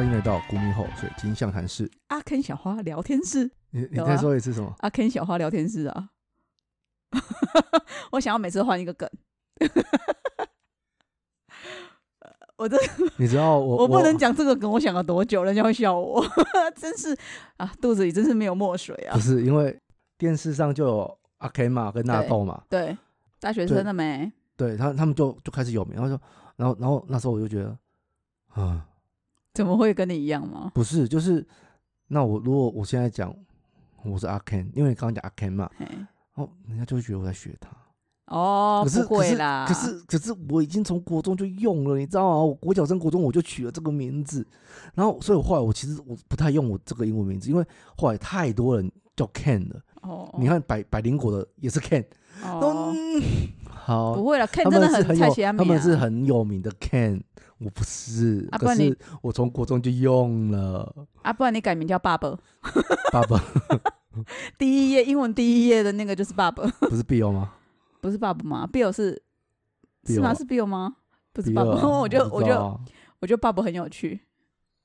欢迎来到古米后水晶象谈室。阿 Ken 小花聊天室，你你再说一次什么？阿 Ken 小花聊天室啊！我想要每次换一个梗，我这你知道 我我不能讲这个梗，我想了多久，人家会笑我，真是啊，肚子里真是没有墨水啊不！是因为电视上就有阿 Ken 嘛跟纳豆嘛，对，大学生了没？对他他们就就开始有名，然后说，然后然后那时候我就觉得，啊，怎么会跟你一样吗？不是，就是那我如果我现在讲我是阿 Ken，因为你刚刚讲阿 Ken 嘛，嘿哦，人家就会觉得我在学他。哦，可是不会啦，可是可是我已经从国中就用了，你知道吗？我国小升国中我就取了这个名字，然后所以我后来我其实我不太用我这个英文名字，因为后来太多人叫 Ken 了。哦，你看百百灵果的也是 Ken，哦，嗯，好，不会了，Ken 他真的们很有他们是啊很有名的 Ken，我不是，可是我从国中就用了，啊，不然你改名叫爸爸，爸爸 第一页英文第一页的那个就是爸爸。不是 Bill 吗？不是爸爸吗？Bill 是是吗？啊是 Bill 吗？不是爸爸，啊 我就不我就我觉得爸爸很有趣。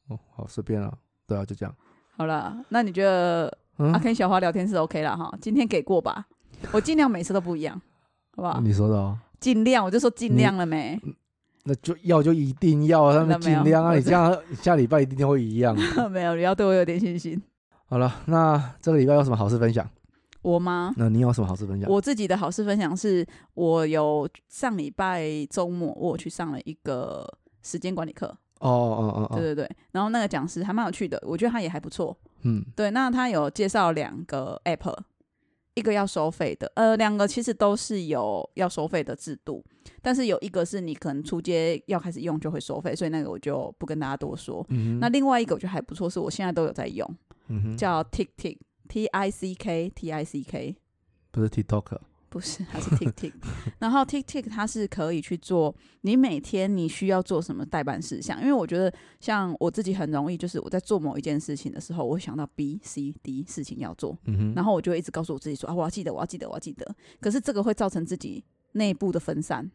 哦，好随便啊，对啊，就这样，好了，那你觉得嗯阿，Ken 小花聊天是 OK 了哈？今天给过吧？我尽量每次都不一样，好不好？你说的哦。尽量，我就说尽量了没？那就要就一定要啊，他们尽量啊！你这样 下礼拜一定会一样。没有，你要对我有点信心。好了，那这个礼拜有什么好事分享？我吗？那你有什么好事分享？我自己的好事分享是，我有上礼拜周末我去上了一个时间管理课，哦哦哦哦，对对对，然后那个讲师还蛮有趣的，我觉得他也还不错。嗯对，那他有介绍两个 app，一个要收费的，呃，两个其实都是有要收费的制度，但是有一个是你可能出街要开始用就会收费，所以那个我就不跟大家多说。嗯，那另外一个我觉得还不错，是我现在都有在用，嗯哼，叫 Tick Tick T I C K T I C K，不是 TikTok，不是，它是 Tick Tick。然后 Tick Tick 它是可以去做你每天你需要做什么代办事项，因为我觉得像我自己很容易，就是我在做某一件事情的时候，我会想到 B、C、D 事情要做，嗯哼，然后我就会一直告诉我自己说啊，我要记得，我要记得，我要记得。可是这个会造成自己内部的分散，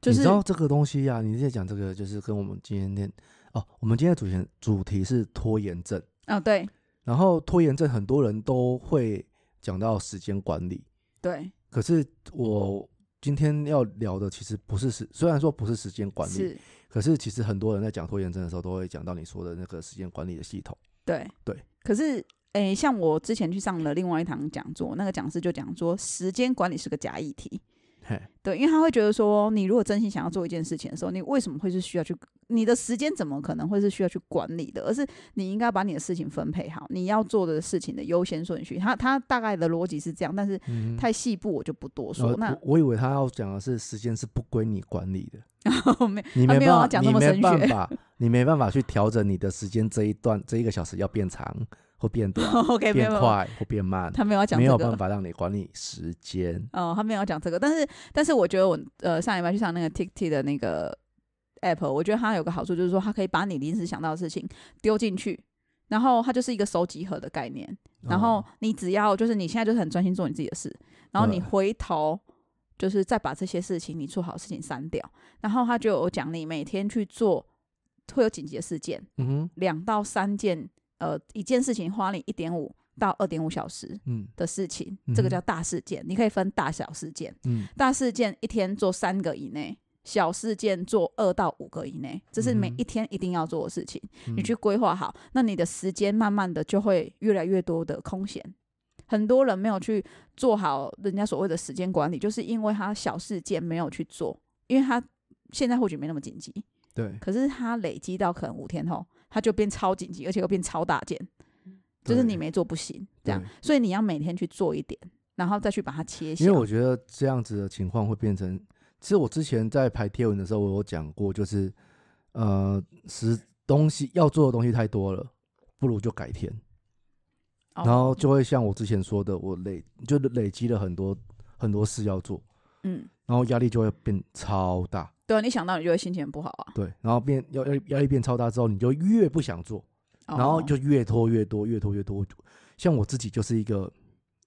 就是你知道这个东西呀、你在讲这个，就是跟我们今天念哦，我们今天的主题主题是拖延症，啊，对然后拖延症很多人都会讲到时间管理，对可是我今天要聊的其实不是时，虽然说不是时间管理，是，可是其实很多人在讲拖延症的时候，都会讲到你说的那个时间管理的系统。对对。可是诶，像我之前去上了另外一堂讲座，那个讲师就讲说，时间管理是个假议题。嘿，对，因为他会觉得说，你如果真心想要做一件事情的时候，你为什么会是需要去？你的时间怎么可能会是需要去管理的？而是你应该把你的事情分配好，你要做的事情的优先顺序。他他大概的逻辑是这样，但是嗯太细部我就不多呃说。那我我以为他要讲的是时间是不归你管理的，没你他没办法，你没讲这么神学办法，你没办法去调整你的时间这一段这一个小时要变长或变短、OK 变快或变慢，他没有要讲没这个。有办法让你管理时间。哦，他没有要讲这个，但是但是我觉得我呃上礼拜去上那个 TikTok 的那个 app，我觉得它有个好处就是说，它可以把你临时想到的事情丢进去，然后它就是一个收集盒的概念，然后哦你只要就是你现在就是很专心做你自己的事，然后你回头就是再把这些事情你做好的事情删掉，然后他就有讲你每天去做会有紧急的事件，嗯哼，两到三件，呃，一件事情花你一点五到二点五小时嗯的事情，嗯这个叫大事件，你可以分大小事件，嗯大事件一天做三个以内。小事件做二到五个以内，这是每一天一定要做的事情。你嗯去规划好，那你的时间慢慢的就会越来越多的空闲。很多人没有去做好人家所谓的时间管理，就是因为他小事件没有去做，因为他现在或许没那么紧急，对，可是它累积到可能五天后，它就变超紧急，而且又变超大件，就是你没做不行，这样。所以你要每天去做一点，然后再去把它切小。因为我觉得这样子的情况会变成，其实我之前在排贴文的时候，我有讲过，就是呃，时东西要做的东西太多了，不如就改天，哦然后就会像我之前说的，我累就累积了很多很多事要做，嗯，然后压力就会变超大，对啊，你想到你就会心情不好啊。对，然后变压压力压力变超大之后，你就越不想做，然后哦就越拖越多，越拖越多。像我自己就是一个，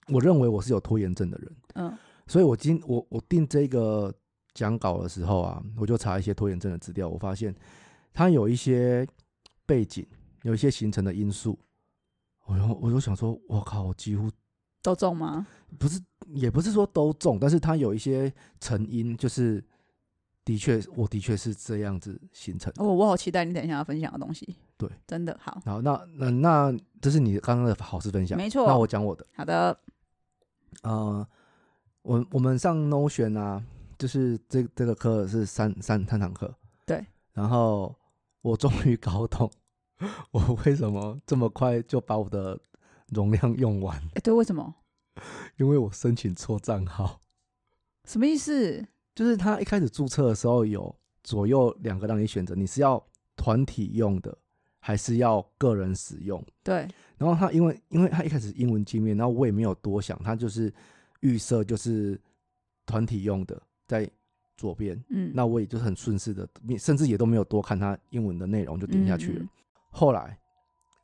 我认为我是有拖延症的人，嗯所以我今我我定这个讲稿的时候啊，我就查一些拖延症的资料，我发现它有一些背景，有一些形成的因素，我就我就想说，我靠，我几乎都中吗？不是，也不是说都中，但是它有一些成因，就是的确，我的确是这样子形成的。哦，我好期待你等一下要分享的东西。对，真的好，好，那那那这是你刚刚的好事分享，没错。那我讲我的，好的，呃，我我们上 Notion 啊，就是这这个课是三三三堂课，对，然后我终于搞懂我为什么这么快就把我的容量用完，哎，对，为什么？因为我申请错账号，什么意思？就是他一开始注册的时候有左右两个让你选择，你是要团体用的。还是要个人使用，对。然后他因为因为他一开始英文界面，然后我也没有多想，他就是预设就是团体用的在左边，嗯，那我也就很顺势的，甚至也都没有多看他英文的内容就点下去了。后来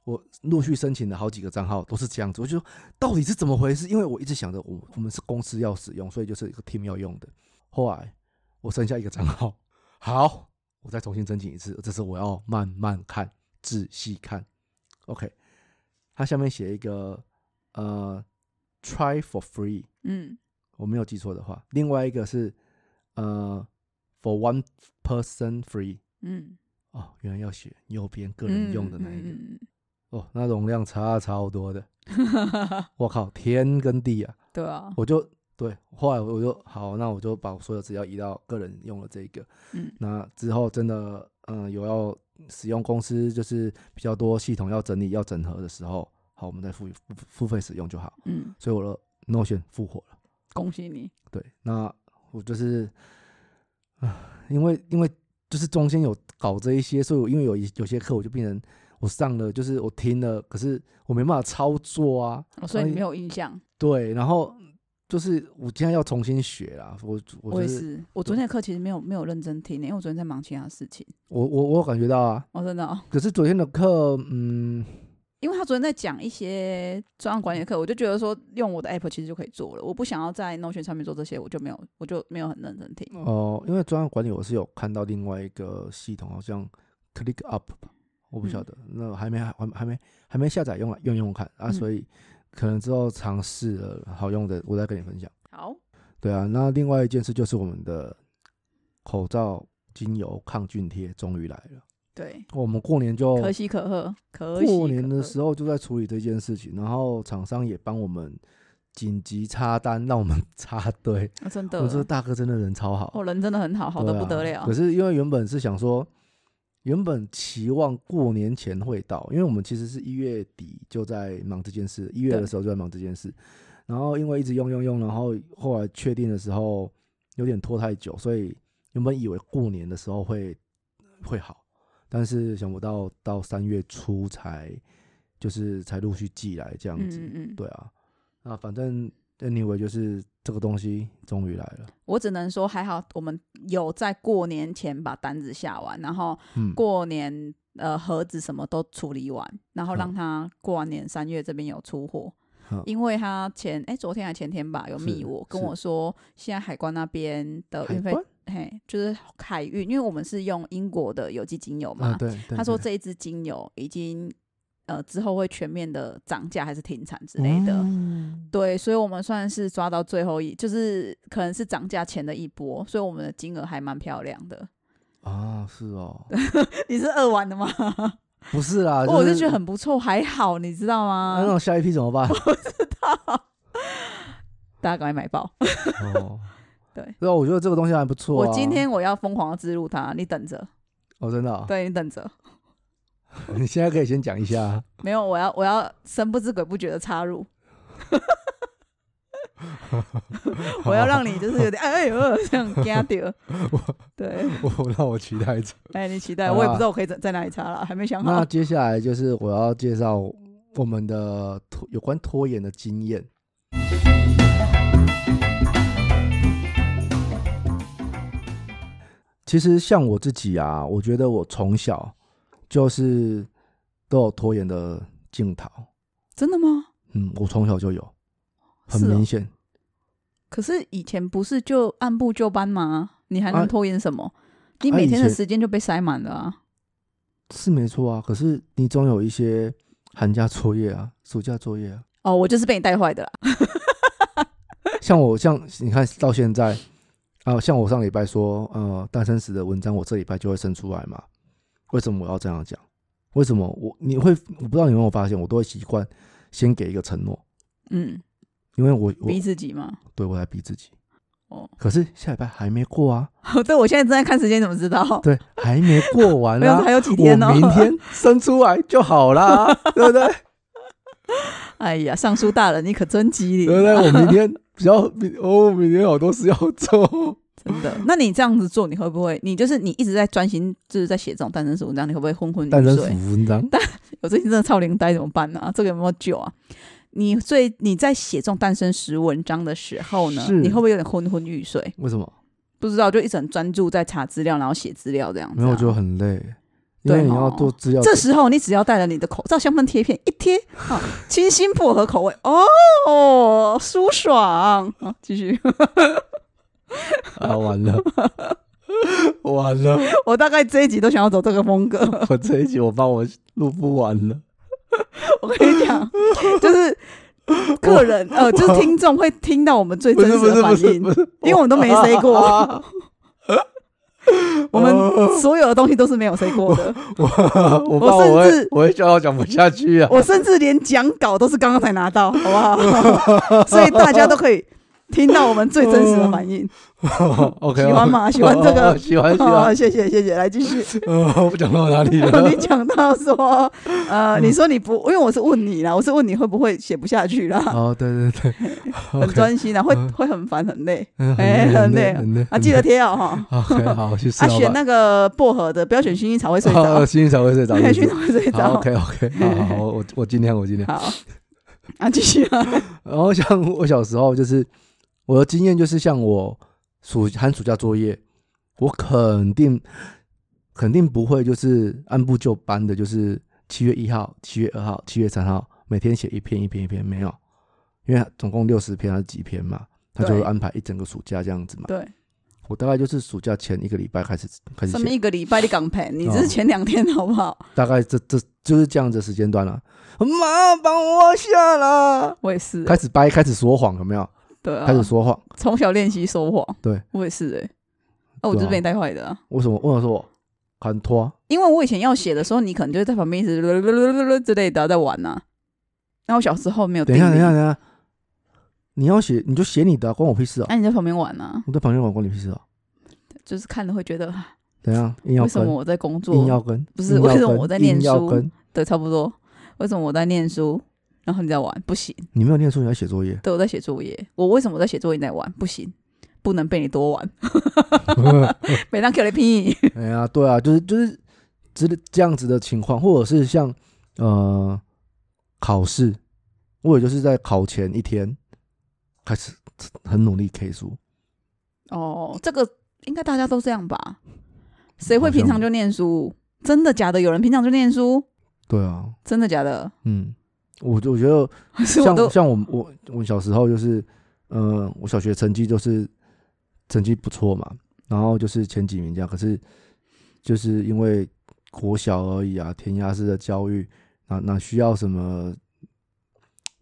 我陆续申请了好几个账号都是这样子，我就说到底是怎么回事？因为我一直想着我我们是公司要使用，所以就是一个 team 要用的。后来我剩下一个账号，好，我再重新申请一次，这次我要慢慢看。仔细看，OK，它下面写一个呃，try for free，嗯，我没有记错的话，另外一个是呃，for one person free，嗯，哦，原来要写右边个人用的那一个，哦，那容量差超多的，我靠，天跟地啊，对啊，我就对，后来我就好，那我就把所有资料移到个人用了这个，嗯，那之后真的，嗯，有要。使用公司就是比较多系统要整理要整合的时候，好，我们再付付付费使用就好。嗯，所以我的 Notion 复活了，恭喜你。对，那我就是啊，因为因为就是中间有搞这一些，所以我因为有有些课我就变成我上了，就是我听了，可是我没办法操作啊，所以你没有印象。对，然后。就是我今天要重新学啦，我我也是，我昨天的课其实没有没有认真听，因为我昨天在忙其他事情。我我我有感觉到啊，我真的。可是昨天的课，嗯，因为他昨天在讲一些专案管理的课，我就觉得说用我的 app 其实就可以做了，我不想要在 Notion 上面做这些，我就没有我就没有很认真听。哦，因为专案管理我是有看到另外一个系统，好像 Click Up 吧，我不晓得，那还没还还没还没下载用用用看啊，所以。可能之后尝试了好用的，我再跟你分享。好，对啊，那另外一件事就是我们的口罩精油抗菌贴终于来了。对，我们过年就可喜可贺，可过年的时候就在处理这件事情，然后厂商也帮我们紧急插单，让我们插队。真的，我说大哥真的人超好，哦，人真的很好，好的不得了。可是因为原本是想说。原本期望过年前会到，因为我们其实是一月底就在忙这件事，一月的时候就在忙这件事，然后因为一直用用用，然后后来确定的时候有点拖太久，所以原本以为过年的时候会会好，但是想不到到三月初才就是才陆续寄来这样子，嗯嗯，对啊，那反正。Anyway，就是这个东西终于来了。我只能说还好，我们有在过年前把单子下完，然后过年呃盒子什么都处理完，然后让他过完年三月这边有出货。因为他前哎昨天还前天吧有密我跟我说，现在海关那边的运费嘿就是海运，因为我们是用英国的有机精油嘛，对，他说这一支精油已经。呃，之后会全面的涨价还是停产之类的，对，所以我们算是抓到最后一，就是可能是涨价前的一波，所以我们的金额还蛮漂亮的。啊，是哦，你是二玩的吗？不是啦，我就觉得很不错，还好，你知道吗？那种下一批怎么办？不知道，大家赶快买爆。哦，对，对啊，我觉得这个东西还不错。我今天我要疯狂的植入它，你等着。哦，真的？对你等着。你现在可以先讲一下，没有，我要我要神不知鬼不觉的插入，我要让你就是有点 哎呦这样惊掉，对，我让我期待着，哎，你期待，我也不知道我可以在在哪里插了，还没想好。那接下来就是我要介绍我们的拖有关拖延的经验。其实像我自己啊，我觉得我从小。就是都有拖延的镜头，真的吗？嗯，我从小就有，很明显。可是以前不是就按部就班吗？你还能拖延什么？你每天的时间就被塞满了啊！是没错啊。可是你总有一些寒假作业啊、暑假作业啊。哦，我就是被你带坏的啦。像我像你看到现在啊，像我上礼拜说，呃，诞生时的文章，我这礼拜就会生出来嘛。为什么我要这样讲？为什么我你会我不知道你有没有发现，我都会习惯先给一个承诺，嗯，因为我我逼自己嘛。对我来逼自己。哦，可是下礼拜还没过啊，对，我现在正在看时间，怎么知道？对，还没过完 没有，啊，还有几天呢、我明天生出来就好啦，对不对？哎呀，尚书大人，你可真机灵、对不对？我明天比较明哦，明天好多事要做。真的。那你这样子做，你会不会？你就是你一直在专心，就是在写这种诞生史文章，你会不会昏昏诞生欲睡？符文章，但 我最近真的超灵呆，怎么办呢、这个有没有救啊？你最你在写这种诞生时文章的时候呢，你会不会有点昏昏欲睡？为什么？不知道，就一直很专注在查资料，然后写资料这样子、啊。没有，我觉得很累，对你要哦做资料。这时候你只要带了你的口罩香氛贴片一贴，啊，清新薄荷口味，哦，舒爽。啊，继续，啊，完了，完了，我大概这一集都想要走这个风格。我这一集我帮我录不完了。我跟你讲，就是个人呃，就是听众会听到我们最真实的反应，因为我们都没 say 过，我哦们所有的东西都是没有 say 过的。我我怕我会甚至我会笑到讲不下去啊。我甚至连讲稿都是刚刚才拿到，好不好？所以大家都可以听到我们最真实的反应。OK，喜欢吗喜欢这个喜欢喜好，欢。谢谢谢谢，来继续。呃，我讲到哪里了？你讲到说，呃，你说你不，因为我是问你啦，我是问你会不会写不下去啦，哦，对对对，很专心啊，会会很烦很累嗯哎很累很累啊，记得贴哦哈。OK，好，去试啊，选那个薄荷的，不要选薰衣草会睡哦着，薰衣草会睡着。薰衣草会睡好着。，OK OK，好好好，我我尽量我尽量。好，啊，继续啊。然后像我小时候，就是我的经验就是，像我暑寒暑假作业，我肯定肯定不会就是按部就班的，就是七月一号、七月二号、七月三号每天写一篇一篇一篇，没有，因为总共六十篇还是几篇嘛，他就会安排一整个暑假这样子嘛。对，我大概就是暑假前一个礼拜开始开始什么，一个礼拜的港片，你这哦是前两天好不好？大概这这就是这样子的时间段了。妈，帮我下啦！我也是，开始掰，开始说谎，有没有？对啊，开始说谎。从小练习说谎。对，我也是哎。啊，我就是被你带坏的啊。为什么？为什么说我很拖？因为我以前要写的时候，你可能就会在旁边一直之类的在玩呐、然后我小时候没有等一下，等一下，等一下，你要写你就写你的啊、关我屁事啊！哎、你在旁边玩呐、我在旁边玩关你屁事啊！就是看了会觉得，啊怎样？硬要，为什么我在工作硬要作？跟，不是为什么我在念书？对，差不多。为什么我在念书，然后你在玩？不行，你没有念书，你在写作业。对我在写作业。我为什么我在写作业你在玩？不行，不能被你多玩。每当 Q 了屁，哎呀，对啊，就是就是这这样子的情况，或者是像呃考试，我也就是在考前一天开始很努力 K 书。哦，这个应该大家都这样吧？谁会平常就念书？真的假的？有人平常就念书？对啊，真的假的？嗯，我我觉得 像像我我我小时候就是，呃，我小学成绩就是成绩不错嘛，然后就是前几名这样。可是就是因为国小而已啊，填鸭式的教育，哪哪需要什么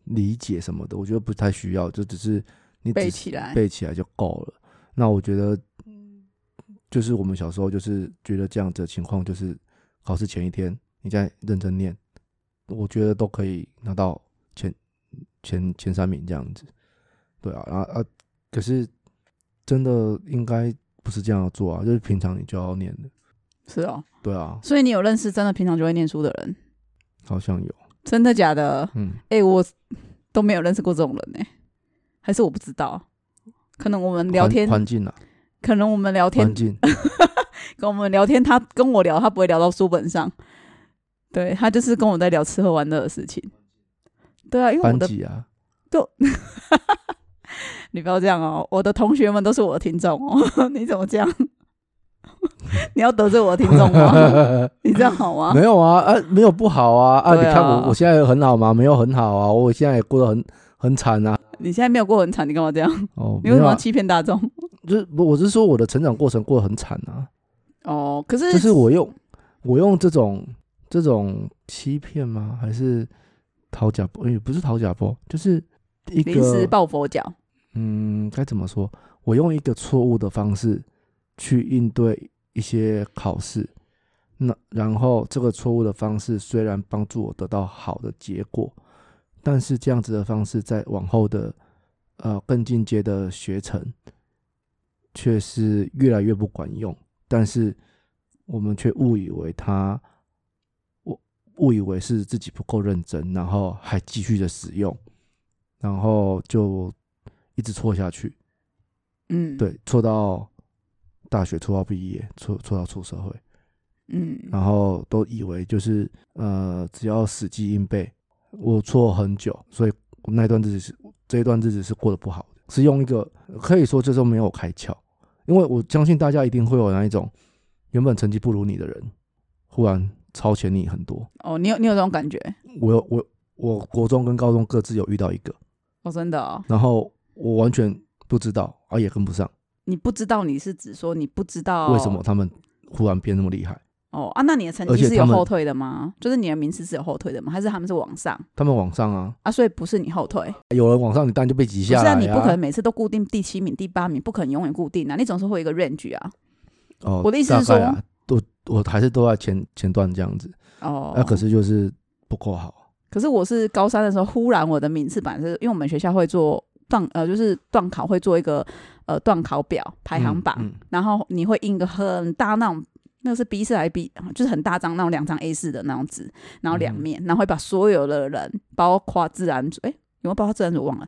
理解什么的？我觉得不太需要，就只是你只背起来。背起来就够了。那我觉得，就是我们小时候就是觉得这样子的情况，就是考试前一天你再认真念，我觉得都可以拿到前前前三名这样子。对啊，然后啊，可是真的应该不是这样做啊，就是平常你就要念的。是哦，对啊，所以你有认识真的平常就会念书的人？好像有，真的假的？嗯，哎、我都没有认识过这种人呢、还是我不知道？可能我们聊天，环境啊，可能我们聊天环境，跟我们聊天，他跟我聊，他不会聊到书本上。对他就是跟我在聊吃喝玩乐的事情。对啊，因为我的班级啊，你不要这样哦，我的同学们都是我的听众哦，你怎么这样？你要得罪我的听众吗？你这样好吗？没有啊，啊，没有不好啊，啊，你看我我现在很好吗？没有很好啊，我现在也过得很很惨啊。你现在没有过很惨，你干嘛这样？哦，你为什么要欺骗大众？就是不我是说我的成长过程过得很惨啊，哦，可是就是我用我用这种这种欺骗吗？还是讨假包？也不是讨假包，就是一临时个抱佛脚。嗯，该怎么说？我用一个错误的方式去应对一些考试，那然后这个错误的方式虽然帮助我得到好的结果，但是这样子的方式在往后的呃更进阶的学程，却是越来越不管用。但是我们却误以为他，我误以为是自己不够认真，然后还继续的使用，然后就一直错下去。嗯，，对，错到大学，错到毕业，错错到出社会，嗯，然后都以为就是呃，只要死记硬背。我错很久，所以那段日子是这一段日子是过得不好的，是用一个可以说这时候没有开窍，因为我相信大家一定会有那一种原本成绩不如你的人，忽然超前你很多。哦，你有你有这种感觉？我有我我国中跟高中各自有遇到一个，哦，真的哦，然后我完全不知道，啊也跟不上，你不知道你是指说你不知道为什么他们忽然变那么厉害。哦啊？那你的成绩是有后退的吗？就是你的名次是有后退的吗？还是他们是往上他们往上啊，啊？所以不是你后退，有人往上，你当然就被挤不是啊？下来、你不可能每次都固定第七名、第八名，不可能永远固定啊！你总是会有一个 range 啊。哦，我的意思是大概啊，我我还是都在前前段这样子，哦，那、可是就是不够好。可是我是高三的时候，忽然我的名次版是因为我们学校会做段呃，就是段考会做一个呃段考表排行榜，嗯嗯然后你会印个很大那种。那个是 B 四还是 B，就是很大张那种两张 A 四的那种纸，然后两嗯面，然后会把所有的人，包括自然组，哎、有没有包括自然组忘了？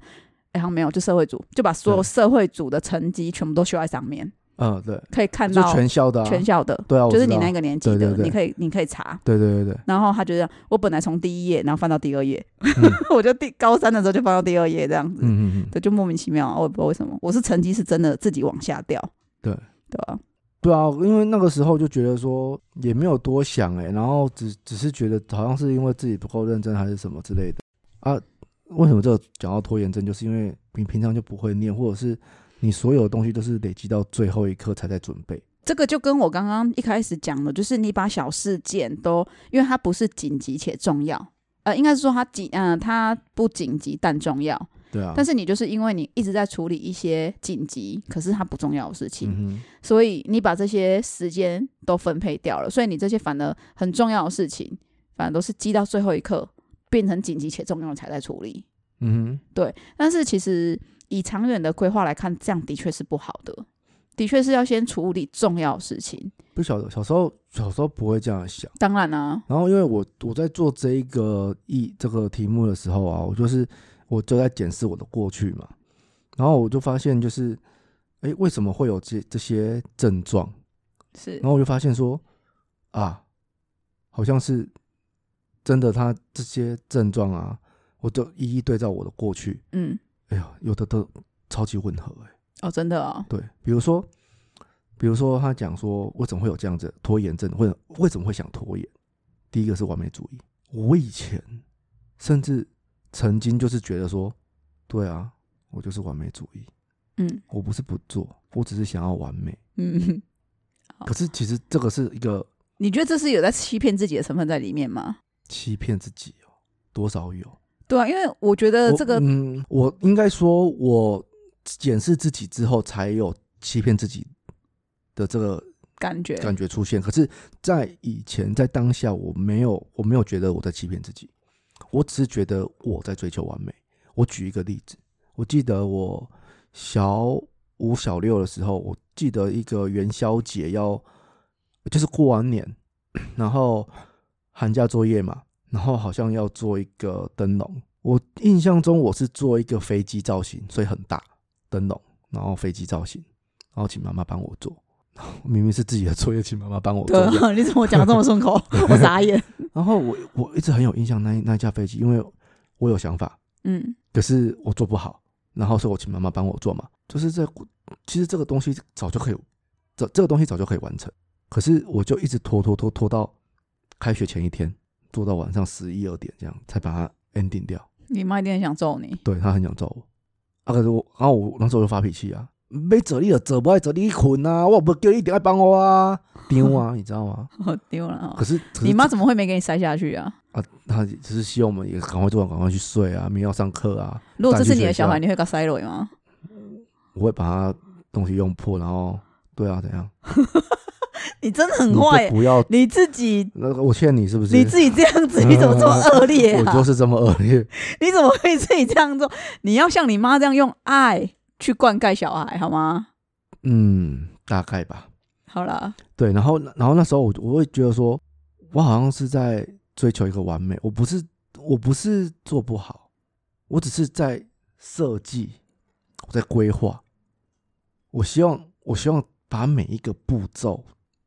哎、好像没有，就社会组，就把所有社会组的成绩全部都修在上面，嗯，对，可以看到全校的、啊，全校的，对啊，就是你那个年级的，你可以你可以查。对对对对，然后他就这样，我本来从第一页，然后翻到第二页，嗯。我就第高三的时候就翻到第二页这样子，嗯嗯嗯，对，就莫名其妙，我也不知道为什么，我是成绩是真的自己往下掉，对。对啊、对啊，因为那个时候就觉得说也没有多想哎、然后只只是觉得好像是因为自己不够认真还是什么之类的。啊。为什么这个讲到拖延症，就是因为你平常就不会念，或者是你所有的东西都是累积到最后一刻才在准备。这个就跟我刚刚一开始讲的，就是你把小事件都，因为它不是紧急且重要，呃，应该是说它紧，嗯、它不紧急但重要，对啊，但是你就是因为你一直在处理一些紧急，可是它不重要的事情，嗯，所以你把这些时间都分配掉了，所以你这些反而很重要的事情，反而都是积到最后一刻，变成紧急且重要的才在处理。嗯哼，但是其实以长远的规划来看，这样的确是不好的，的确是要先处理重要事情。不晓得小时候小时候不会这样想。当然啊，然后因为我我在做这一个一这个题目的时候啊，我就是我就在检视我的过去嘛，然后我就发现就是，哎，为什么会有这这些症状？是然后我就发现说，啊，好像是真的，他这些症状啊，我就一一对照我的过去，嗯，哎呀，有的都超级吻合哎、哦，真的哦，对，比如说，比如说他讲说为什么会有这样子拖延症，或者为什么会想拖延？第一个是完美主义，我以前甚至曾经就是觉得说，对啊，我就是完美主义，嗯我不是不做，我只是想要完美。嗯，可是其实这个是一个你觉得这是有在欺骗自己的成分在里面吗？欺骗自己哦，多少有。对啊，因为我觉得这个嗯，我应该说，我检视自己之后，才有欺骗自己的这个感觉，感觉出现。可是，在以前，在当下，我没有，我没有觉得我在欺骗自己，我只是觉得我在追求完美。我举一个例子，我记得我小五、小六的时候，我记得一个元宵节要，就是过完年，然后寒假作业嘛，然后好像要做一个灯笼。我印象中我是做一个飞机造型，所以很大灯笼，然后飞机造型，然后请妈妈帮我做。明明是自己的作业，请妈妈帮我做对。啊，你怎么讲这么顺口？我傻眼。然后我我一直很有印象那一那一架飞机，因为我有想法，嗯可是我做不好，然后所以我请妈妈帮我做嘛。就是这其实这个东西早就可以，这这个东西早就可以完成，可是我就一直拖拖拖拖到开学前一天，做到晚上十一二点这样才把它 ending 掉。你妈一定很想揍你。对她很想揍我，啊，可是我，然后我那时候就发脾气啊，没做你就做，不爱做你去困啊！我不叫你一定要帮我啊，丢啊，你知道吗？我丢了哦可。是，可是你妈怎么会没给你塞下去啊？啊，她只是希望我们也赶快做完，赶快去睡啊，明天要上课啊。如果这是你的小孩，你会给他塞了吗？我会把他东西用破，然后对啊，怎样？你真的很坏，不要你自己那个，我欠你是不是？你自己这样子，你怎么这么恶劣啊？我就是这么恶劣。你怎么会自己这样做？你要像你妈这样用爱去灌溉小孩，好吗？嗯，大概吧。好啦，对，然后然后那时候我我会觉得说，我好像是在追求一个完美，我不是我不是做不好，我只是在设计，我在规划。我希望我希望把每一个步骤，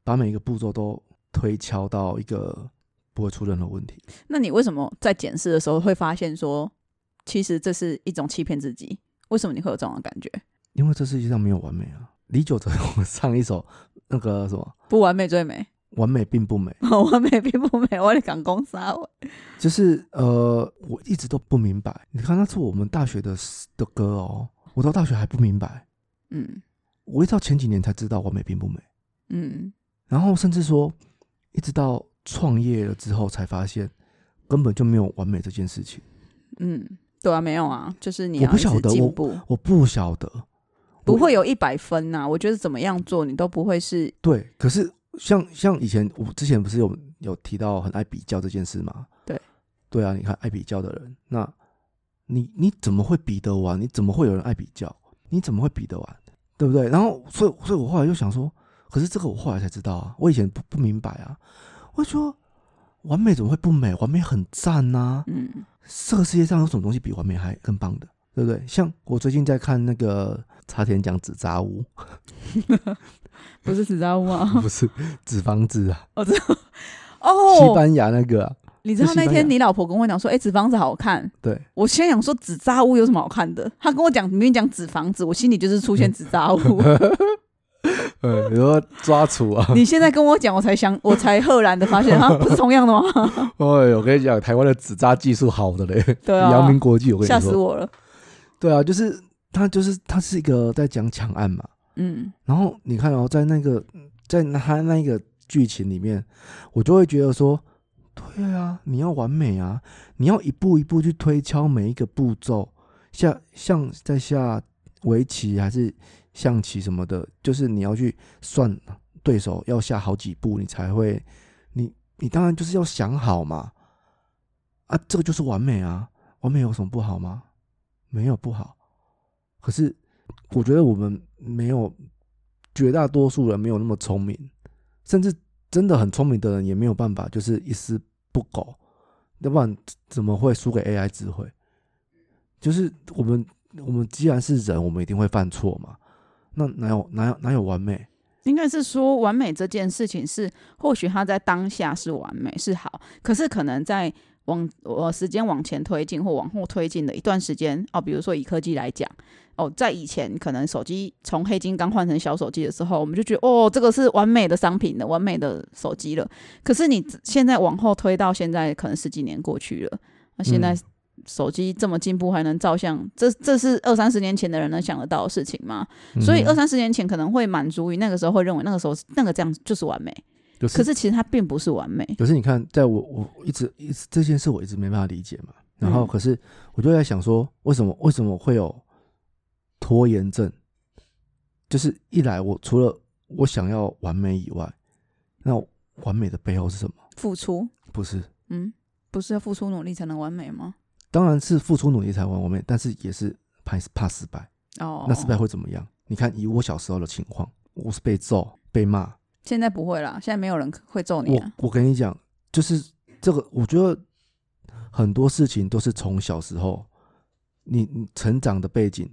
把每一个步骤都推敲到一个不会出任何问题。那你为什么在检视的时候会发现说，其实这是一种欺骗自己？为什么你会有这种感觉？因为这世界上没有完美啊。李玖哲有 唱一首那个什么不完美最美，“完美并不美完美并不美，我得讲公杀我。”，就是呃，我一直都不明白。你看，那是我们大学的的歌哦，我到大学还不明白，嗯我一直到前几年才知道完美并不美。嗯，然后甚至说，一直到创业了之后才发现，根本就没有完美这件事情。嗯，对啊，没有啊，就是你我不晓得我我不晓得，不会有一百分呐、我觉得怎么样做，你都不会是对，可是像像以前我之前不是有有提到很爱比较这件事吗？对，对啊，你看爱比较的人，那你你怎么会比得完？你怎么会有人爱比较？你怎么会比得完？对不对？然后所以所以我后来就想说，可是这个我后来才知道啊，我以前不不明白啊，我就说完美怎么会不美？完美很赞呐、嗯这个世界上有什么东西比完美还更棒的？对不对？像我最近在看那个茶田讲纸扎屋，不是纸扎屋啊？不是纸房子啊，我知道西哦，班牙那个、啊，你知道那天你老婆跟我讲说，哎、纸房子好看。对，我先想说纸扎屋有什么好看的？她跟我讲，明明讲纸房子，我心里就是出现纸扎屋。呃，比如说抓厨啊，你现在跟我讲，我才想，我才赫然的发现，啊，不是同样的吗？哎，我跟你讲，台湾的纸扎技术好的嘞，对啊阳明国际，我跟吓你说，死我了。对啊，就是他就是他是一个在讲抢案嘛，嗯然后你看哦，在那个在他那个剧情里面，我就会觉得说，对啊，你要完美啊，你要一步一步去推敲每一个步骤，下像在下围棋还是象棋什么的，就是你要去算对手要下好几步，你才会，你你当然就是要想好嘛，啊，这个就是完美啊，完美有什么不好吗？没有不好，可是我觉得我们没有绝大多数人没有那么聪明，甚至真的很聪明的人也没有办法，就是一丝不苟，要不然怎么会输给 AI 智慧？就是我们我们既然是人，我们一定会犯错嘛，那哪有哪有哪有完美？应该是说，完美这件事情是，或许它在当下是完美是好，可是可能在往呃时间往前推进或往后推进的一段时间哦，比如说以科技来讲，哦，在以前可能手机从黑金刚换成小手机的时候，我们就觉得哦，这个是完美的商品的完美的手机了。可是你现在往后推到现在，可能十几年过去了，那现在嗯手机这么进步，还能照相，这这是二三十年前的人能想得到的事情吗？嗯所以二三十年前可能会满足于那个时候会认为那个时候那个这样就是完美，就是可是其实它并不是完美。可是你看，在我我一直一直这件事我一直没办法理解嘛，然后嗯可是我就在想说，为什么为什么会有拖延症？就是一来我除了我想要完美以外，那完美的背后是什么？付出，不是，嗯，不是要付出努力才能完美吗？当然是付出努力才完完美，但是也是怕怕失败。哦，那失败会怎么样？你看以我小时候的情况，我是被揍被骂，现在不会啦，现在没有人会揍你我啊。我跟你讲，就是这个，我觉得很多事情都是从小时候你你成长的背景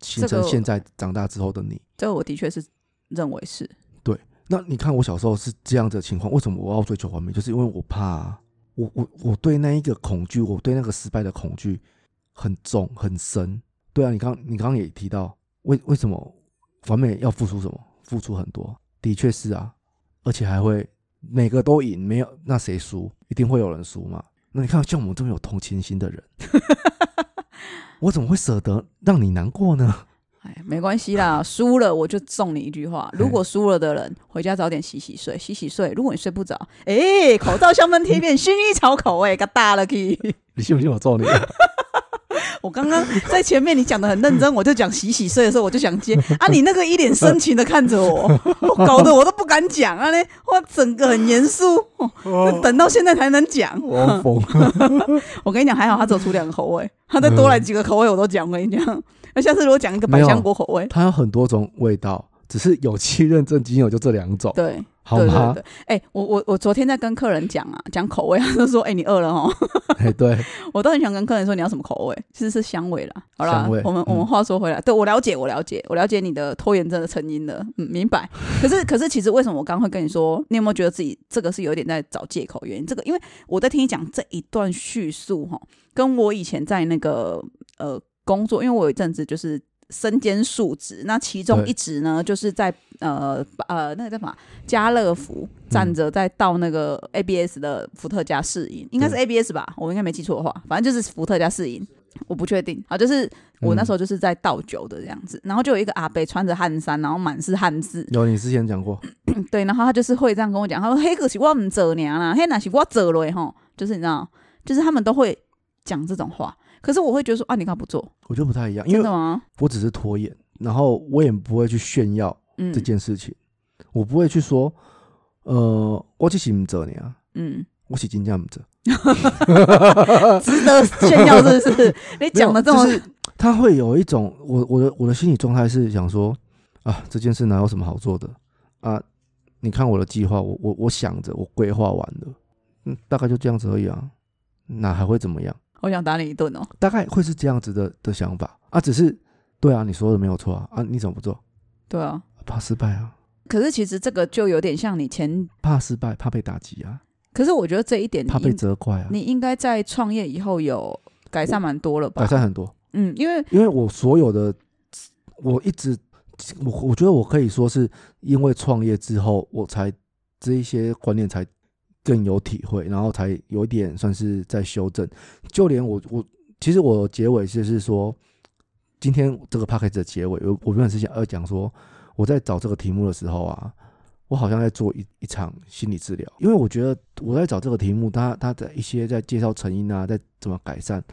形成现在长大之后的你。这个我的确是认为是，对那你看我小时候是这样子的情况，为什么我要追求完美？就是因为我怕、啊，我我我对那一个恐惧，我对那个失败的恐惧很重很深。对啊，你刚你刚刚也提到，为为什么完美要付出什么？付出很多，的确是啊，而且还会每个都赢，没有那谁输？一定会有人输嘛。那你看，像我们这么有同情心的人，我怎么会舍得让你难过呢？哎，没关系啦，输了我就送你一句话：如果输了的人回家早点洗洗睡，洗洗睡。如果你睡不着，哎，口罩香氛贴片薰衣草口味，个大了去。你信不信我揍你？我刚刚在前面你讲的很认真，我就讲洗洗睡的时候，我就想接啊，你那个一脸深情的看着我，搞得我都不敢讲啊嘞，我整个很严肃，等到现在才能讲。我疯！我跟你讲，还好他走出两个口味，他再多来几个口味我都讲。我跟你讲，那下次如果讲一个百香果口味，它有很多种味道，只是有期认证仅有就这两种。对。好吗？哎，我我我昨天在跟客人讲啊，讲口味，他就说：“哎，你饿了哦。哎，对，我都很想跟客人说你要什么口味，其实是香味啦。好啦，我们我们话说回来，对我了解，我了解，我了解你的拖延症的成因了，嗯，明白。可是可是，其实为什么我刚会跟你说，你有没有觉得自己这个是有点在找借口原因？这个，因为我在听你讲这一段叙述哈，跟我以前在那个呃工作，因为我有一阵子就是。身兼数职，那其中一职呢，就是在呃呃那个叫什么家乐福站着，在倒那个 ABS 的伏特加试饮，应该是 ABS 吧，我应该没记错的话，反正就是伏特加试饮，我不确定啊，就是我那时候就是在倒酒的这样子，然后就有一个阿伯穿着汗衫，然后满是汗渍，有你之前讲过，对，然后他就是会这样跟我讲，他说黑可是我唔走娘啦，黑那是我走了哈，就是你知道，就是他们都会讲这种话。可是我会觉得说啊，你干嘛不做？我觉得不太一样，因为我只是拖延，然后我也不会去炫耀这件事情，我不会去说，呃，我其实唔做你啊，嗯，我是真正唔做，值得炫耀是不是？你讲的这么，他会有一种，我我的我的心理状态是想说啊，这件事哪有什么好做的啊？你看我的计划，我我我想着，我规划完了，嗯，大概就这样子而已啊，哪还会怎么样？我想打你一顿哦，大概会是这样子的的想法啊，只是对啊，你说的没有错啊啊，你怎么不做？对啊，怕失败啊。可是其实这个就有点像你前怕失败，怕被打击啊。可是我觉得这一点怕被责怪啊。你应该在创业以后有改善蛮多了吧？改善很多，嗯，因为因为我所有的，我一直我我觉得我可以说是因为创业之后，我才这一些观念才。更有体会，然后才有一点算是在修正。就连我，我其实我结尾就是说，今天这个 p a c k a g e 的结尾，我我原本是想要讲说，我在找这个题目的时候啊，我好像在做一一场心理治疗，因为我觉得我在找这个题目，他他的一些在介绍成因啊，在怎么改善，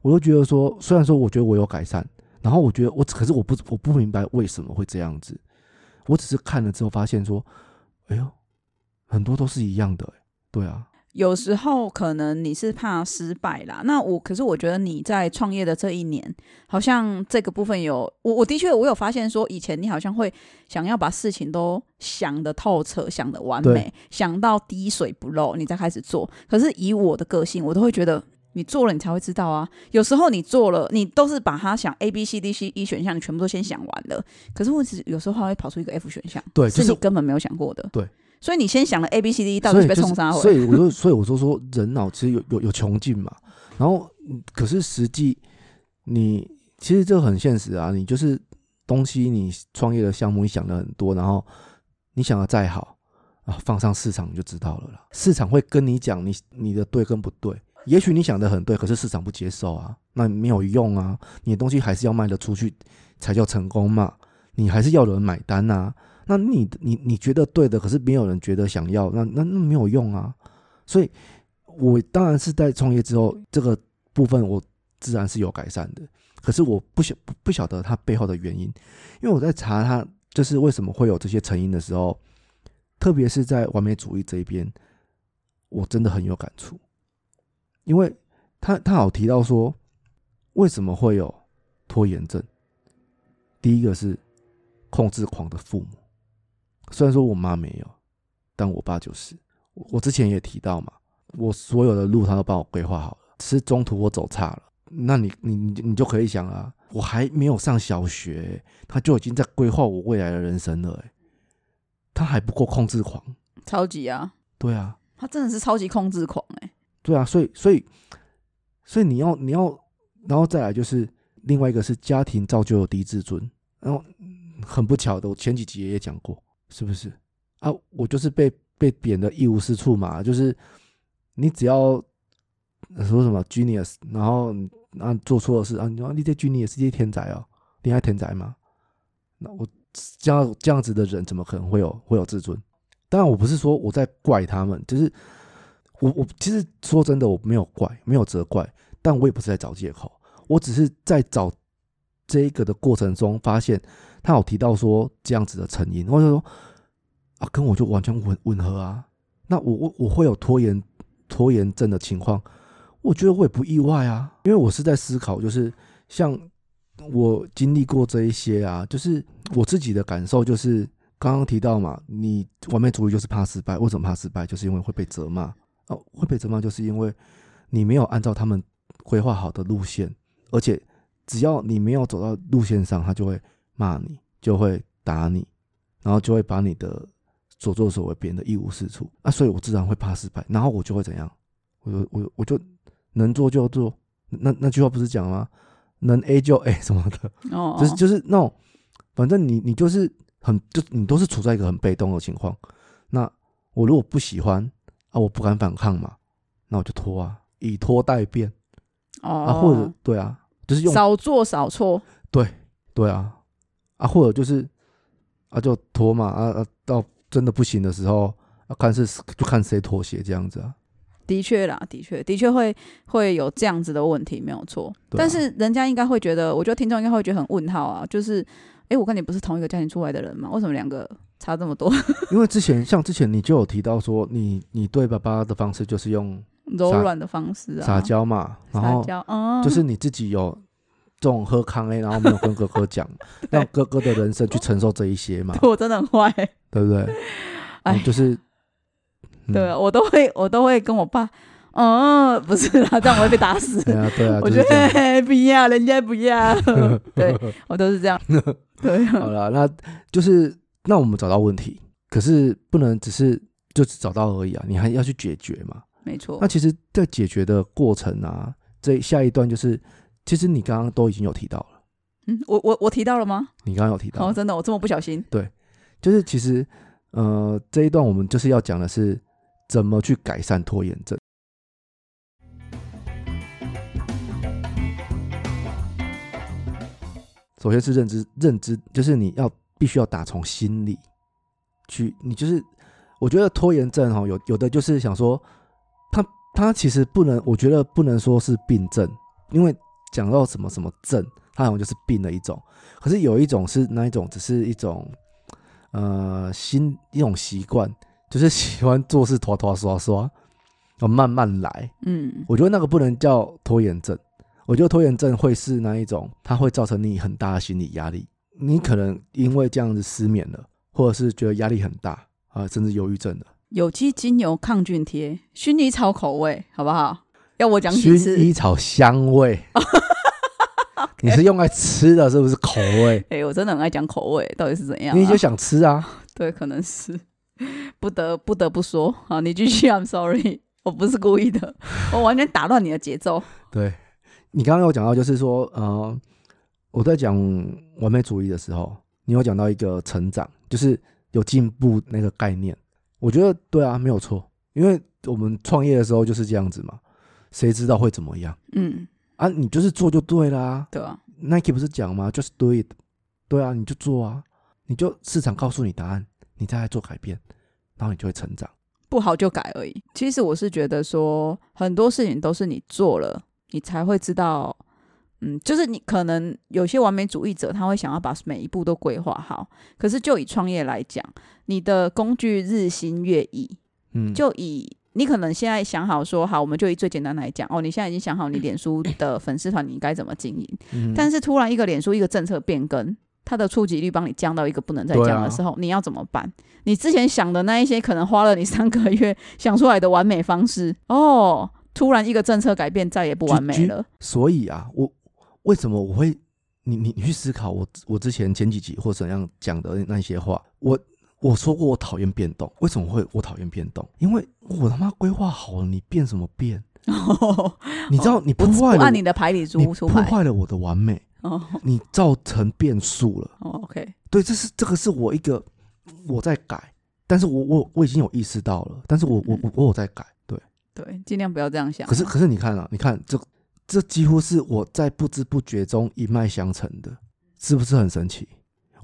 我都觉得说，虽然说我觉得我有改善，然后我觉得我可是我不我不明白为什么会这样子，我只是看了之后发现说，哎呦，很多都是一样的。对啊，有时候可能你是怕失败啦。那我可是我觉得你在创业的这一年，好像这个部分有我我的确我有发现说，以前你好像会想要把事情都想的透彻、想的完美，想到滴水不漏，你再开始做。可是以我的个性，我都会觉得你做了你才会知道啊。有时候你做了，你都是把它想 A B C D C E 选项，你全部都先想完了。可是问题有时候会跑出一个 F 选项，对，是你根本没有想过的。对。所以你先想了 A B C D，到底被冲杀所以我就，所以我说说，人脑其实有有有穷尽嘛。然后，可是实际你其实这很现实啊。你就是东西，你创业的项目，你想的很多，然后你想的再好啊，放上市场你就知道了啦。市场会跟你讲你你的对跟不对。也许你想的很对，可是市场不接受啊，那没有用啊。你的东西还是要卖得出去才叫成功嘛。你还是要有人买单呐。那你你你觉得对的，可是没有人觉得想要，那那那没有用啊。所以，我当然是在创业之后，这个部分我自然是有改善的。可是我不晓不不晓得它背后的原因，因为我在查它就是为什么会有这些成因的时候，特别是在完美主义这一边，我真的很有感触。因为他他好提到说，为什么会有拖延症？第一个是控制狂的父母。虽然说我妈没有，但我爸就是。我之前也提到嘛，我所有的路他都帮我规划好了，只是中途我走差了。那你你你你就可以想啊，我还没有上小学，他就已经在规划我未来的人生了。哎，他还不够控制狂，超级啊！对啊，他真的是超级控制狂哎。对啊，所以所以所以你要你要，然后再来就是另外一个是家庭造就了低自尊，然后很不巧的，我前几集也讲过。是不是啊？我就是被被贬的一无是处嘛。就是你只要说什么 genius，然后啊做错了事啊，你说你这 genius 是些天才哦，你还天才吗？那我这样这样子的人怎么可能会有会有自尊？当然，我不是说我在怪他们，就是我我其实说真的，我没有怪，没有责怪，但我也不是在找借口，我只是在找这一个的过程中发现他有提到说这样子的成因，或者说啊，跟我就完全吻吻合啊。那我我我会有拖延拖延症的情况，我觉得我也不意外啊，因为我是在思考，就是像我经历过这一些啊，就是我自己的感受，就是刚刚提到嘛，你完美主义就是怕失败，为什么怕失败？就是因为会被责骂哦，会被责骂，就是因为你没有按照他们规划好的路线，而且只要你没有走到路线上，他就会骂你，就会打你，然后就会把你的。所作所为变得一无是处啊，所以我自然会怕失败，然后我就会怎样？我就我我就能做就做，那那句话不是讲吗？能 A 就 A 什么的，哦，就是就是那种，反正你你就是很就你都是处在一个很被动的情况。那我如果不喜欢啊，我不敢反抗嘛，那我就拖啊，以拖代变，哦，啊或者对啊，就是用少做少错，对对啊，啊或者就是啊就拖嘛啊啊到。真的不行的时候，啊看是就看谁妥协这样子啊。的确啦，的确，的确会会有这样子的问题，没有错。但是人家应该会觉得，我觉得听众应该会觉得很问号啊。就是，哎，我跟你不是同一个家庭出来的人吗？为什么两个差这么多？因为之前像之前你就有提到说，你你对爸爸的方式就是用柔软的方式啊，撒娇嘛，然后就是你自己有这种喝康 A，然后没有跟哥哥讲，让哥哥的人生去承受这一些嘛。我真的很坏。对不对？哎，就是，对我都会，我都会跟我爸，嗯，不是啦，这样我会被打死。对啊，对啊，我觉得不要，人家不要，对我都是这样。对，好了，那就是那我们找到问题，可是不能只是就只找到而已啊，你还要去解决嘛。没错。那其实，在解决的过程啊，这下一段就是，其实你刚刚都已经有提到了。嗯，我我我提到了吗？你刚刚有提到。哦，真的，我这么不小心。对。就是其实，呃，这一段我们就是要讲的是怎么去改善拖延症。首先是认知，认知就是你要必须要打从心里去，你就是我觉得拖延症哈，有有的就是想说，他他其实不能，我觉得不能说是病症，因为讲到什么什么症，它好像就是病的一种。可是有一种是那一种，只是一种。呃，新一种习惯就是喜欢做事拖拖刷刷，要慢慢来。嗯，我觉得那个不能叫拖延症。我觉得拖延症会是那一种，它会造成你很大的心理压力。你可能因为这样子失眠了，或者是觉得压力很大啊，甚至忧郁症了。有机精油抗菌贴，薰衣草口味，好不好？要我讲几次？薰衣草香味。你是用来吃的，是不是口味？哎，我真的很爱讲口味，到底是怎样？你就想吃啊？对，可能是不得不得不说好。你继续，I'm sorry，我不是故意的，我完全打乱你的节奏。对，你刚刚有讲到，就是说，呃，我在讲完美主义的时候，你有讲到一个成长，就是有进步那个概念。我觉得对啊，没有错，因为我们创业的时候就是这样子嘛，谁知道会怎么样？嗯。啊，你就是做就对啦。对啊，Nike 不是讲吗？Just do it。对啊，你就做啊，你就市场告诉你答案，你再来做改变，然后你就会成长。不好就改而已。其实我是觉得说，很多事情都是你做了，你才会知道。嗯，就是你可能有些完美主义者，他会想要把每一步都规划好。可是就以创业来讲，你的工具日新月异。嗯，就以。你可能现在想好说好，我们就以最简单来讲哦，你现在已经想好你脸书的粉丝团你应该怎么经营，嗯但是突然一个脸书一个政策变更，它的触及率帮你降到一个不能再降的时候，你要怎么办？你之前想的那一些可能花了你三个月想出来的完美方式哦，突然一个政策改变再也不完美了。所以啊，我为什么我会你你你去思考我我之前前几集或怎样讲的那些话，我。我说过我讨厌变动，为什么会我讨厌变动？因为我他妈规划好了，你变什么变？你知道你破坏了你的牌理出破坏了我的完美，你造成变数了。OK，对，这是这个是我一个我在改，但是我我我已经有意识到了，但是我我我我有在改，对对，尽量不要这样想。可是可是你看啊，你看这这几乎是我在不知不觉中一脉相承的，是不是很神奇？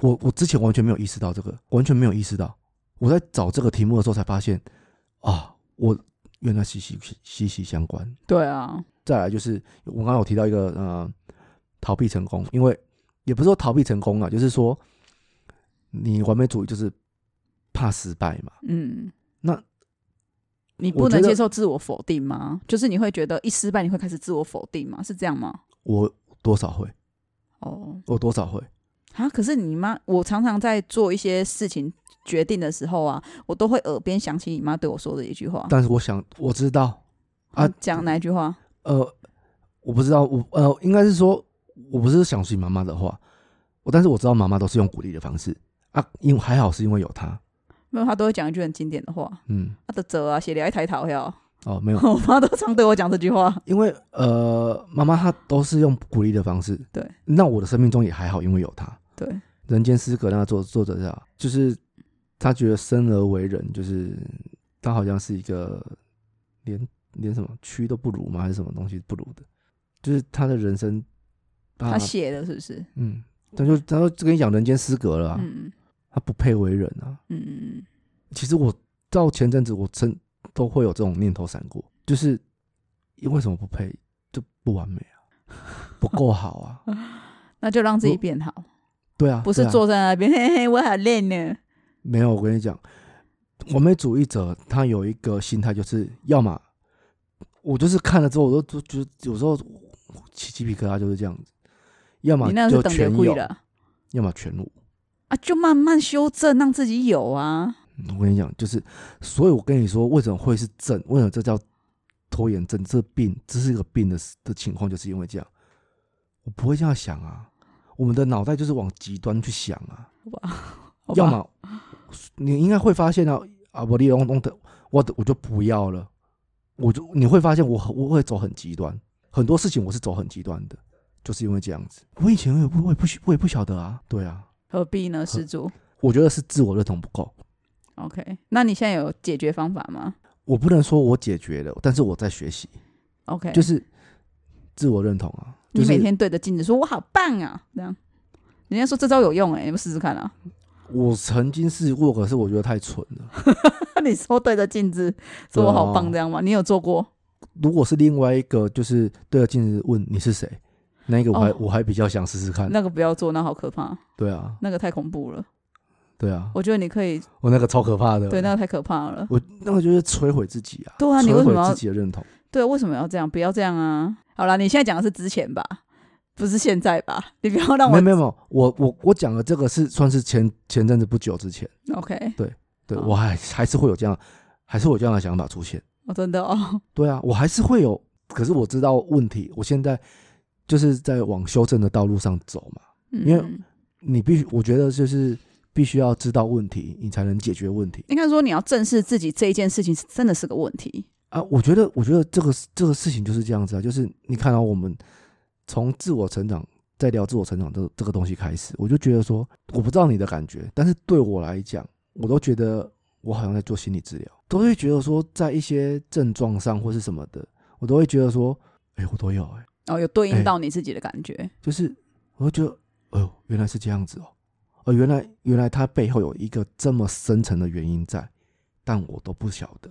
我我之前完全没有意识到这个，完全没有意识到。我在找这个题目的时候才发现，啊，我原来息息息息相关。对啊，再来就是我刚刚有提到一个呃，逃避成功，因为也不是说逃避成功啊，就是说你完美主义就是怕失败嘛。嗯，那你不能接受自我否定吗？就是你会觉得一失败你会开始自我否定吗？是这样吗？我多少会，哦，我多少会。啊，可是你妈，我常常在做一些事情决定的时候啊，我都会耳边想起你妈对我说的一句话。但是我想我知道，啊啊，讲哪一句话？呃，我不知道，我呃，应该是说，我不是想起妈妈的话，我但是我知道妈妈都是用鼓励的方式啊，因为还好是因为有她，没有，他都会讲一句很经典的话。嗯，他的折啊，写了一抬头呀。哦，没有，我妈都常对我讲这句话。因为呃，妈妈她都是用鼓励的方式，对，那我的生命中也还好，因为有她，对，《人间失格》那个作作者啊，就是他觉得生而为人，就是他好像是一个连连什么蛆都不如吗？还是什么东西不如的？就是他的人生，啊她写的是不是？嗯，他就他就跟你讲人间失格了、啊，嗯他不配为人啊。嗯嗯其实我到前阵子，我真都会有这种念头闪过，就是为什么不配就不完美啊，不够好啊？嗯，那就让自己变好，对啊，不是坐在那边，嘿嘿，我好累呢。没有，我跟你讲，完美主义者他有一个心态，就是要么我就是看了之后，我都都觉得有时候起鸡皮疙瘩就是这样子，要么就全有，要么全无。啊，就慢慢修正，让自己有啊。嗯我跟你讲，就是，所以我跟你说，为什么会是症？为什么这叫拖延症？这病，这是一个病的的情况，就是因为这样。我不会这样想啊，我们的脑袋就是往极端去想啊。要么你应该会发现啊，啊，我利用弄的，我我就不要了，我就你会发现我我会走很极端，很多事情我是走很极端的，就是因为这样子。我以前我也不我也不我也不晓得啊，对啊，何必呢，施主我觉得是自我认同不够。？OK，那你现在有解决方法吗我不能说我解决了，但是我在学习，？OK，就是自我认同啊。就是你每天对着镜子说“我好棒啊”，这样，人家说这招有用哎、你们试试看啊。我曾经试过，可是我觉得太蠢了。你说对着镜子说“我好棒”这样吗？你有做过？如果是另外一个，就是对着镜子问你是谁，那一个我还、哦我还比较想试试看。那个不要做，那好可怕，对啊，那个太恐怖了。对啊，我觉得你可以，我那个超可怕的。对，那个太可怕了。我那个就是摧毁自己啊，对啊你为什么自己的认同？对，为什么要这样？不要这样啊！好啦，你现在讲的是之前吧，不是现在吧？你不要让我没有没有我我我讲的这个是算是前前阵子不久之前，OK，对对我还还是会有这样，还是会有这样的想法出现。我真的哦，对啊，我还是会有，可是我知道问题，我现在就是在往修正的道路上走嘛。因为嗯你必须，我觉得就是必须要知道问题，你才能解决问题应该说你要正视自己这一件事情是真的是个问题。啊。我觉得，我觉得这个这个事情就是这样子啊，就是你看到我们从自我成长，在聊自我成长这这个东西开始，我就觉得说，我不知道你的感觉，但是对我来讲，我都觉得我好像在做心理治疗，都会觉得说，在一些症状上或是什么的，我都会觉得说，哎、我都有哎、哦，有对哎应到你自己的感觉。就是我会觉得，哎呦，原来是这样子哦，哦，原来原来它背后有一个这么深层的原因在，但我都不晓得。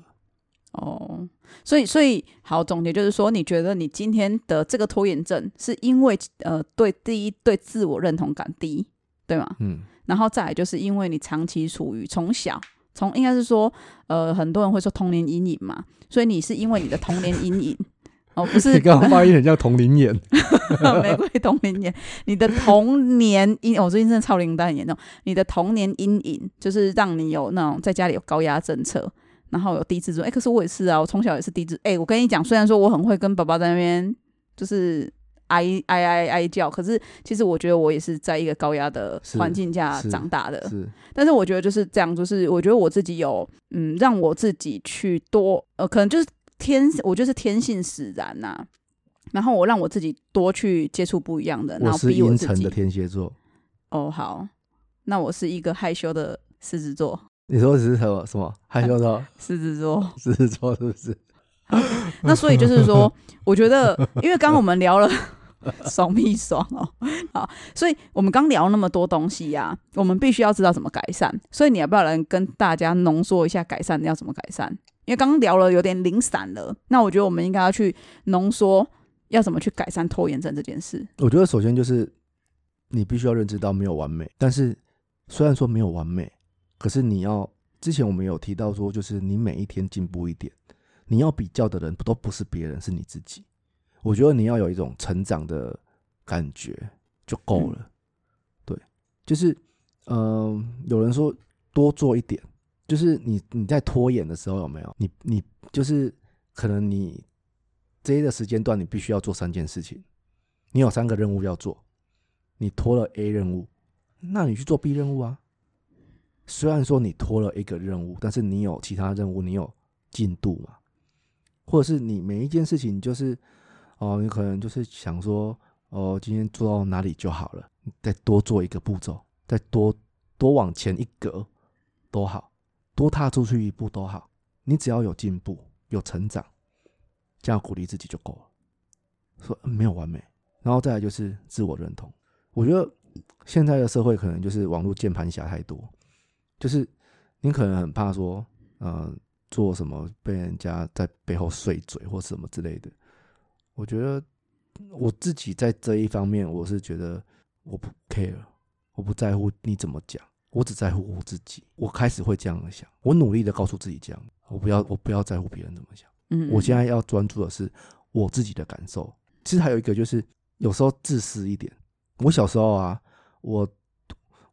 哦，所以所以好，总结就是说，你觉得你今天的这个拖延症是因为呃，对第一对自我认同感低，对吗？嗯，然后再来就是因为你长期处于从小从应该是说呃，很多人会说童年阴影嘛，所以你是因为你的童年阴影哦，不是你 刚刚发音很像同龄眼。玫瑰同龄眼，你的童年阴，我最近真的超龄单很严重。你的童年阴影就是让你有那种在家里有高压政策，然后有低自尊。哎、可是我也是啊，我从小也是低自。哎、我跟你讲，虽然说我很会跟爸爸在那边就是哀哀哀哀叫，可是其实我觉得我也是在一个高压的环境下长大的。是，但是我觉得就是这样，就是我觉得我自己有嗯，让我自己去多呃，可能就是天，我就是天性使然呐、然后我让我自己多去接触不一样的，然后我是逼我自己阴沉的。天蝎座。哦，好，那我是一个害羞的狮子座，你说是什么什么害羞的 狮子座。狮子座是不是？那所以就是说，我觉得，因为刚刚我们聊了，爽屁爽哦！好，所以我们刚聊那么多东西呀、我们必须要知道怎么改善。所以你要不要来跟大家浓缩一下改善要怎么改善？因为刚刚聊了有点零散了，那我觉得我们应该要去浓缩要怎么去改善拖延症这件事。我觉得首先就是你必须要认知到没有完美，但是虽然说没有完美，可是你要之前我们有提到说，就是你每一天进步一点，你要比较的人都不是别人，是你自己。我觉得你要有一种成长的感觉就够了。对，就是呃，有人说多做一点，就是你你在拖延的时候有没有？你你就是可能你这一个时间段你必须要做三件事情，你有三个任务要做，你拖了 A 任务，那你去做 B 任务啊。虽然说你拖了一个任务，但是你有其他任务，你有进度嘛？或者是你每一件事情就是哦，你可能就是想说哦，今天做到哪里就好了，再多做一个步骤，再多多往前一格都好，多踏出去一步都好，你只要有进步、有成长，这样鼓励自己就够了。说、没有完美，然后再来就是自我认同。我觉得现在的社会可能就是网络键盘侠太多，就是你可能很怕说，呃，做什么被人家在背后碎嘴或什么之类的。我觉得我自己在这一方面，我是觉得我不 care，我不在乎你怎么讲，我只在乎我自己。我开始会这样想，我努力的告诉自己这样，我不要，我不要在乎别人怎么想。嗯，我现在要专注的是我自己的感受。其实还有一个就是，有时候自私一点。我小时候啊，我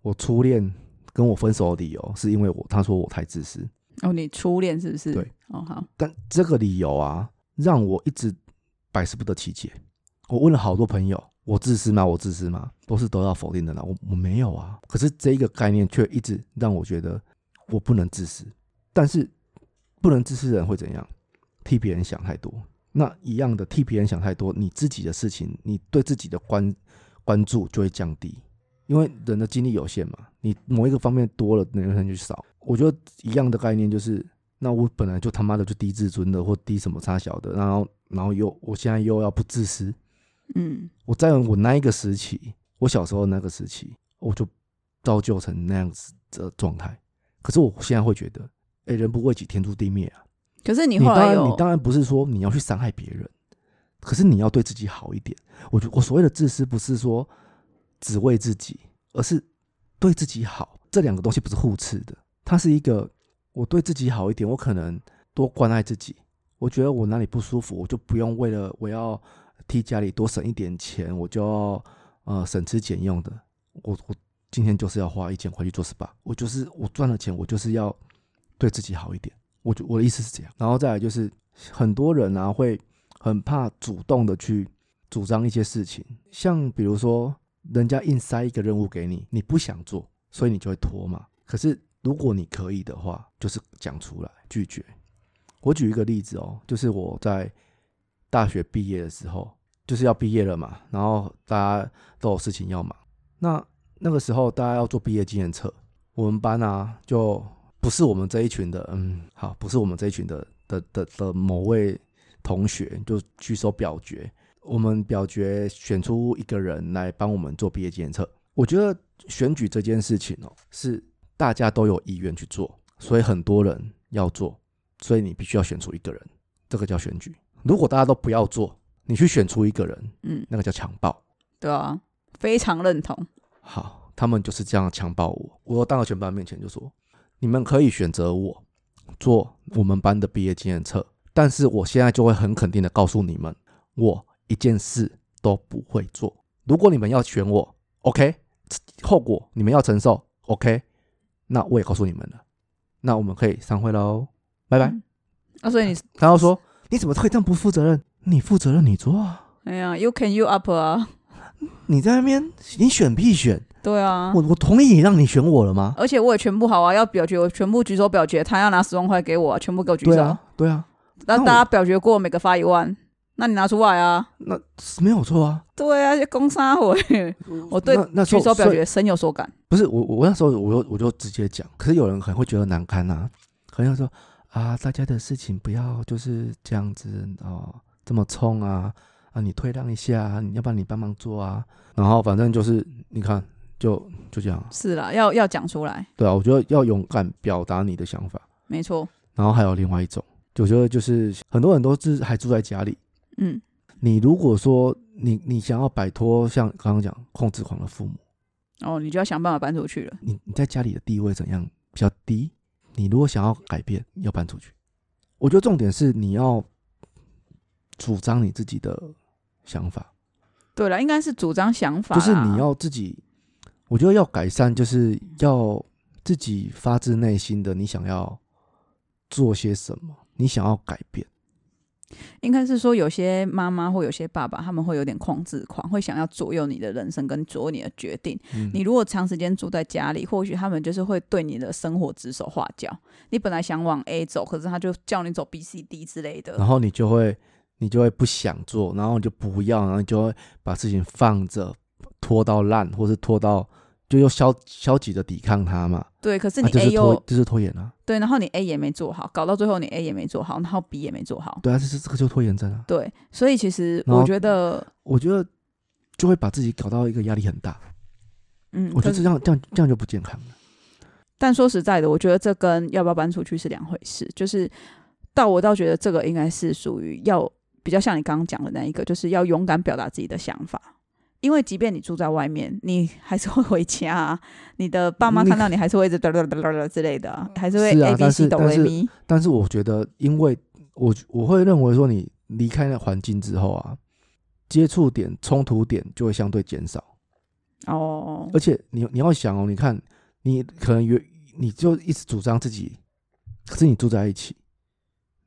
我初恋跟我分手的理由是因为我他说我太自私，哦，你初恋是不是？对，哦好，但这个理由啊，让我一直百思不得其解。我问了好多朋友，我自私吗？我自私吗？都是得到否定的啦。我我没有啊。可是这一个概念却一直让我觉得我不能自私。但是不能自私的人会怎样？替别人想太多。那一样的，替别人想太多，你自己的事情，你对自己的关关注就会降低。因为人的精力有限嘛，你某一个方面多了，那个人就少。我觉得一样的概念就是，那我本来就他妈的就低自尊的，或低什么差小的，然后然后又我现在又要不自私，嗯我在我那一个时期，我小时候那个时期，我就造就成那样子的状态。可是我现在会觉得，哎、人不为己，天诛地灭啊！可是你后来有你当然不是说你要去伤害别人，可是你要对自己好一点。我觉我所谓的自私，不是说只为自己，而是对自己好。这两个东西不是互斥的，它是一个我对自己好一点，我可能多关爱自己。我觉得我哪里不舒服，我就不用为了我要替家里多省一点钱，我就要呃省吃俭用的。我我今天就是要花一千块去做 SPA，我就是我赚了钱，我就是要对自己好一点。我就我的意思是这样，然后再来就是很多人啊会很怕主动的去主张一些事情，像比如说人家硬塞一个任务给你，你不想做，所以你就会拖嘛。可是如果你可以的话，就是讲出来拒绝。我举一个例子哦，就是我在大学毕业的时候，就是要毕业了嘛，然后大家都有事情要忙，那那个时候大家要做毕业纪念册，我们班啊就不是我们这一群的，嗯，好，不是我们这一群的的的的某位同学就举手表决，我们表决选出一个人来帮我们做毕业纪念册。我觉得选举这件事情哦，是大家都有意愿去做，所以很多人要做，所以你必须要选出一个人，这个叫选举。如果大家都不要做，你去选出一个人，嗯，那个叫强暴。对啊，非常认同。好，他们就是这样强暴我。我当着全班面前就说：“你们可以选择我做我们班的毕业纪念册，但是我现在就会很肯定的告诉你们，我一件事都不会做。如果你们要选我，OK，后果你们要承受，OK，那我也告诉你们了。那我们可以散会喽，拜拜。嗯啊，所以你，他要说：“你怎么可以这样不负责任？你负责任，你做啊！哎呀，you can you up 啊，你在那边，你选屁选？对啊。我我同意你让你选我了吗？而且我也全部好啊，要表决，我全部举手表决，他要拿十万块给我、啊，全部给我举手。对啊，对啊，那大家表决过，每个发一万，那你拿出来啊。那是没有错啊。对啊，攻杀我，我对那举手表决深有所感。不是我，我那时候我就我就直接讲，可是有人可能会觉得难堪呐、可能会说啊，大家的事情不要就是这样子哦，这么冲啊啊，你退让一下啊，你要不然你帮忙做啊，然后反正就是你看，就就这样，是啦，要要讲出来，对啊，我觉得要勇敢表达你的想法。没错，然后还有另外一种，我觉得就是很多人都是还住在家里，嗯，你如果说你你想要摆脱像刚刚讲控制狂的父母，哦，你就要想办法搬出去了。你你在家里的地位怎样比较低？你如果想要改变，要搬出去。我觉得重点是你要主张你自己的想法，对了，应该是主张想法啦，就是你要自己，我觉得要改善，就是要自己发自内心的，你想要做些什么，你想要改变。应该是说，有些妈妈或有些爸爸，他们会有点控制狂，会想要左右你的人生跟左右你的决定。嗯你如果长时间住在家里，或许他们就是会对你的生活指手画脚。你本来想往 A 走，可是他就叫你走 B、C、D 之类的。然后你就会你就会不想做，然后你就不要，然后你就会把事情放着，拖到烂，或是拖到就又消消极的抵抗它嘛。对，可是啊，你就 A 又、就是拖延啊，对，然后你 A 也没做好，搞到最后你 A 也没做好，然后 B 也没做好。对啊，这是这个就拖延症啊。对，所以其实我觉得，我觉得就会把自己搞到一个压力很大，嗯，我觉得这样这样这样就不健康了。但说实在的，我觉得这跟要不要搬出去是两回事。就是到我倒觉得这个应该是属于要比较像你刚刚讲的那一个，就是要勇敢表达自己的想法。因为即便你住在外面，你还是会回家啊。你的爸妈看到你，还是会一直哒哒哒哒哒之类的啊，还是会 A B 但 C 哆是但是来咪。但是我觉得，因为我我会认为说，你离开那环境之后啊，接触点、冲突点就会相对减少。哦，而且你你要想哦，你看你可能原你就一直主张自己，可是你住在一起，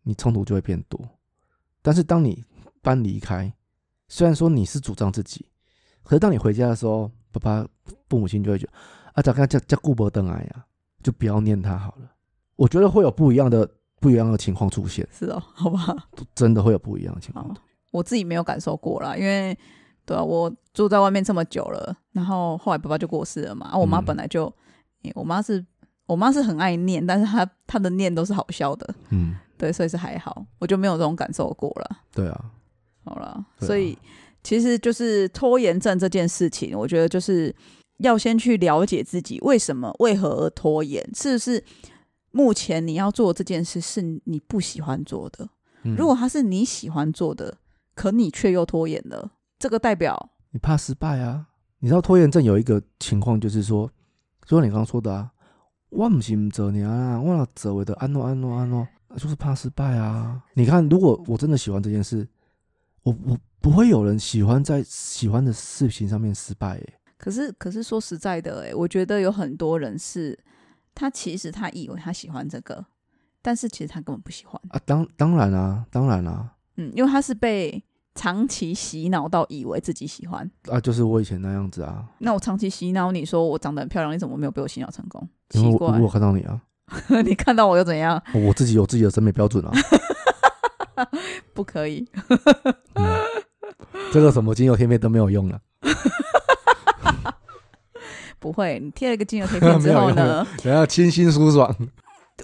你冲突就会变多。但是当你搬离开，虽然说你是主张自己，可是当你回家的时候，爸爸父母亲就会觉得啊，咋个叫叫顾伯登来呀，就不要念他好了。我觉得会有不一样的不一样的情况出现，是哦，好吧，真的会有不一样的情况好。我自己没有感受过啦，因为对啊，我住在外面这么久了，然后后来爸爸就过世了嘛，啊，我妈嗯本来就，诶我妈是我妈是很爱念，但是她她的念都是好笑的，嗯，对，所以是还好，我就没有这种感受过了。对啊，好了，啊。所以其实就是拖延症这件事情，我觉得就是要先去了解自己为什么为何而拖延，是不是目前你要做这件事是你不喜欢做的？嗯如果它是你喜欢做的，可你却又拖延了，这个代表你怕失败啊。你知道拖延症有一个情况，就是说，就像你刚刚说的啊，我不是唔做你啊，我要做为的安诺安诺安诺，就是怕失败啊。你看，如果我真的喜欢这件事，我我不会有人喜欢在喜欢的事情上面失败、欸。可是，可是说实在的、欸，我觉得有很多人是，他其实他以为他喜欢这个，但是其实他根本不喜欢。啊，当当然啊，当然啊，嗯，因为他是被长期洗脑到以为自己喜欢。啊，就是我以前那样子啊，那我长期洗脑你说我长得很漂亮，你怎么没有被我洗脑成功？奇怪因为我如，果看到你啊，你看到我又怎样？我自己有自己的审美标准啊，不可以。嗯、这个什么精油贴片都没有用了，不会，你贴了一个精油贴片之后呢，然后清新舒爽，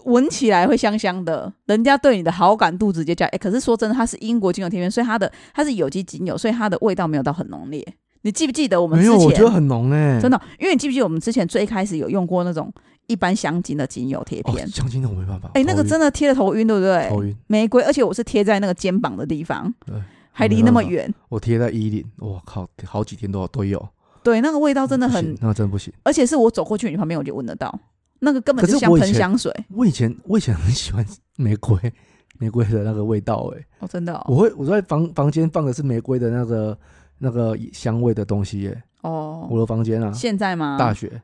闻起来会香香的，人家对你的好感度直接加。哎、可是说真的，它是英国精油贴片，所以它的它是有机精油，所以它的味道没有到很浓烈。你记不记得我们之没有，我觉得前很浓哎、真的，因为你记不记得我们之前最开始有用过那种一般香精的精油贴哦片？，香精的我没办法，哎、那个真的的贴了头晕，对不对？头晕。玫瑰，而且我是贴在那个肩膀的地方，对，还离那么远。我贴在衣领，我靠，好几天都都有，对，那个味道真的很，那个真的不行。而且是我走过去你旁边我就闻得到，那个根本就是像我以前喷香水我以前我以前 很喜欢玫瑰，玫瑰的那个味道、哎、哦，真的哦。我会我在房房间放的是玫瑰的那个那个香味的东西、哎，哦，我的房间啊，现在吗？大学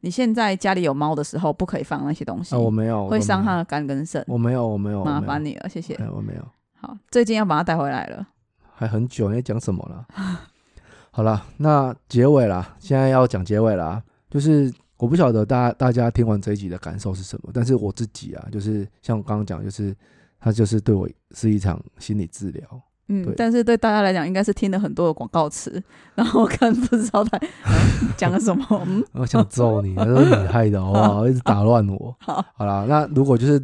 你现在家里有猫的时候，不可以放那些东西，啊，我没有，会伤，它的肝跟肾。我没有，我没有，麻烦你了，谢谢。哎，我没有，好，最近要把它带回来了。还很久，你在讲什么了？好了，那结尾啦，现在要讲结尾啦，就是我不晓得大家大家听完这一集的感受是什么，但是我自己啊，就是像我刚刚讲，就是它就是对我是一场心理治疗。嗯，但是对大家来讲，应该是听了很多的广告词，然后看不知道他嗯讲了什么。嗯，我想揍你，那都是你害的，好不 好？一直打乱我。好，好啦，那如果就是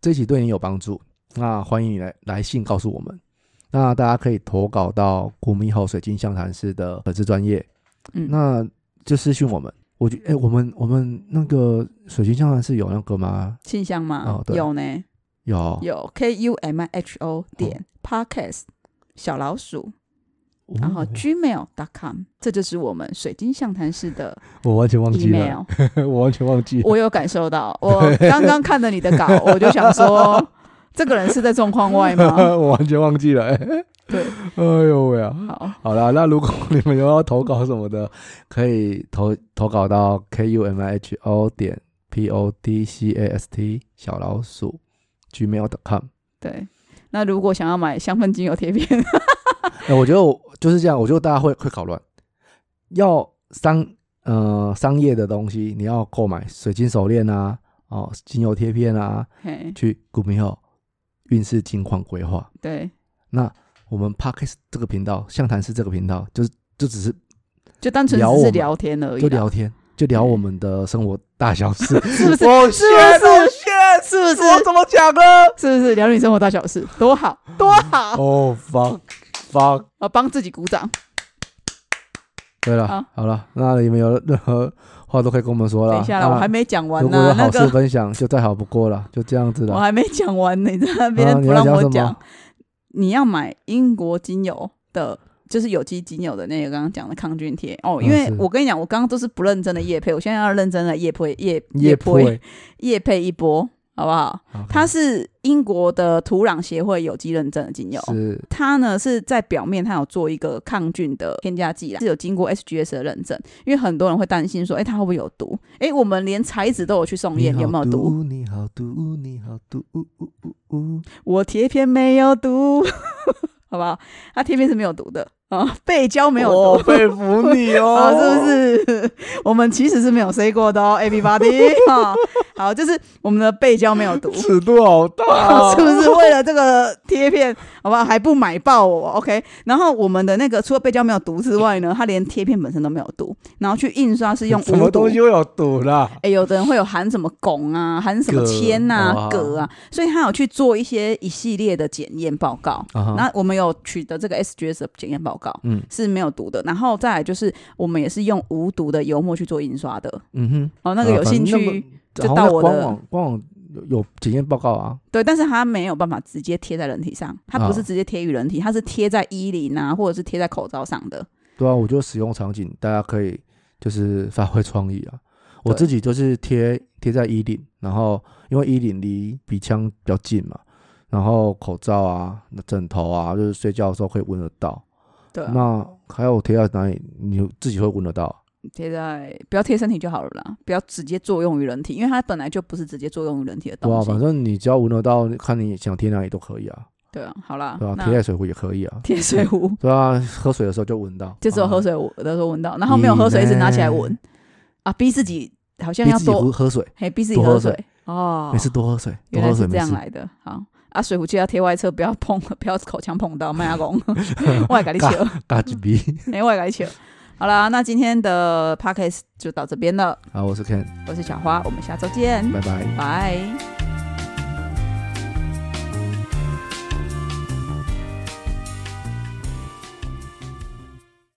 这一集对你有帮助，那欢迎你来来信告诉我们。那大家可以投稿到古米吼水晶象谈室的粉丝专业，嗯，那就私讯我们。我觉哎、我们我们那个水晶象谈室有那个吗？信箱吗？哦对有呢，有，有 K U M I H O 点 Podcast 小老鼠，然后哦 gmail.com，这就是我们水晶象谈室的 我完全忘记了。我完全忘记了。我有感受到，我刚刚看了你的稿，我就想说，这个人是在状况外吗？我完全忘记了、哎对，哎呦喂啊！好，好了，那如果你们有要投稿什么的，可以投投稿到 k u m i h o 点 p o d c a s t 小老鼠 gmail.com。对。那如果想要买香氛精油贴片，哎、我觉得我就是这样，我觉得大家会会搞乱，要商呃商业的东西，你要购买水晶手链啊，哦，精油贴片啊，嘿，去古明后运势金矿规划。对，那我们 Parkes 这个频道，象谈是这个频道，就是就只是就单纯只是聊天而已，就聊天，就聊我们的生活大小事。是不是？我是不是是不是？我怎么讲呢？是不是聊你生活大小事？多好，多好！哦、fuck fuck。我帮自己鼓掌。对了，好好了，那你们有任何话都可以跟我们说了。等一下啦，我还没讲完如果有呢。那好事分享，就再好不过了，就这样子了。我还没讲完呢，你在那边啊你不让我讲。你要买英国精油的，就是有机精油的那个刚刚讲的抗菌贴哦。因为我跟你讲，我刚刚都是不认真的叶配，我现在要认真的叶配叶叶配配，叶配一波，好不好它是英国的土壤协会有机认证的精油。是它呢是在表面，它有做一个抗菌的添加剂啦，是有经过 SGS 的认证。因为很多人会担心说，哎、它会不会有毒？哎、我们连材质都有去送验，有没有毒？？你好毒，你好毒，呜呜呜呜。我贴片没有毒，好不好？它贴片是没有毒的啊，背胶没有我毒。佩服你哦，啊，是不是？我们其实是没有 say 过的哦，everybody 哈。好，就是我们的背胶没有毒，尺度好大 哦，是不是？为了这个贴片，好不好？还不买爆我？OK。然后我们的那个除了背胶没有毒之外呢，它连贴片本身都没有毒，然后去印刷是用什毒东西会有毒啦？哎、有的人会有含什么汞啊，含什么铬铅呐、哇镉啊，所以他有去做一些一系列的检验报告。那我们有取得这个 SGS 的检验报告，嗯是没有毒的。然后再来就是，我们也是用无毒的油墨去做印刷的。嗯哼，哦，那个有啊兴趣，那个就到我的官网官网有有检验报告啊，对，但是它没有办法直接贴在人体上，它不是啊直接贴于人体，它是贴在衣领啊，或者是贴在口罩上的。对啊，我觉得使用场景大家可以就是发挥创意啊。我自己就是贴贴在衣领，然后因为衣领离鼻腔比较近嘛，然后口罩啊、那枕头啊，就是睡觉的时候可以闻得到。对啊、那还有贴在哪里，你自己会闻得到？贴在不要贴身体就好了啦，不要直接作用于人体，因为它本来就不是直接作用于人体的对啊，东西。反正你只要闻得到，看你想贴哪里都可以啊，对啊，好啦，对啊，那贴在水壶也可以啊，贴水壶，对啊，喝水的时候就闻到，就只有喝啊水的时候闻到，然后没有喝水一直拿起来闻。啊，逼自己好像要自己多，喝水，嘿，逼自己多喝水。喝水。哦，没事多喝水，多原来喝水。这样来的，好。啊，水壶记得要贴外侧，不要碰，不要口腔碰到，麦阿公，我也跟你笑，嘎叽逼，哎，我也跟你笑。好啦，那今天的 podcast 就到这边了，好，我是 Ken，我是小花，我们下周见，拜拜。拜。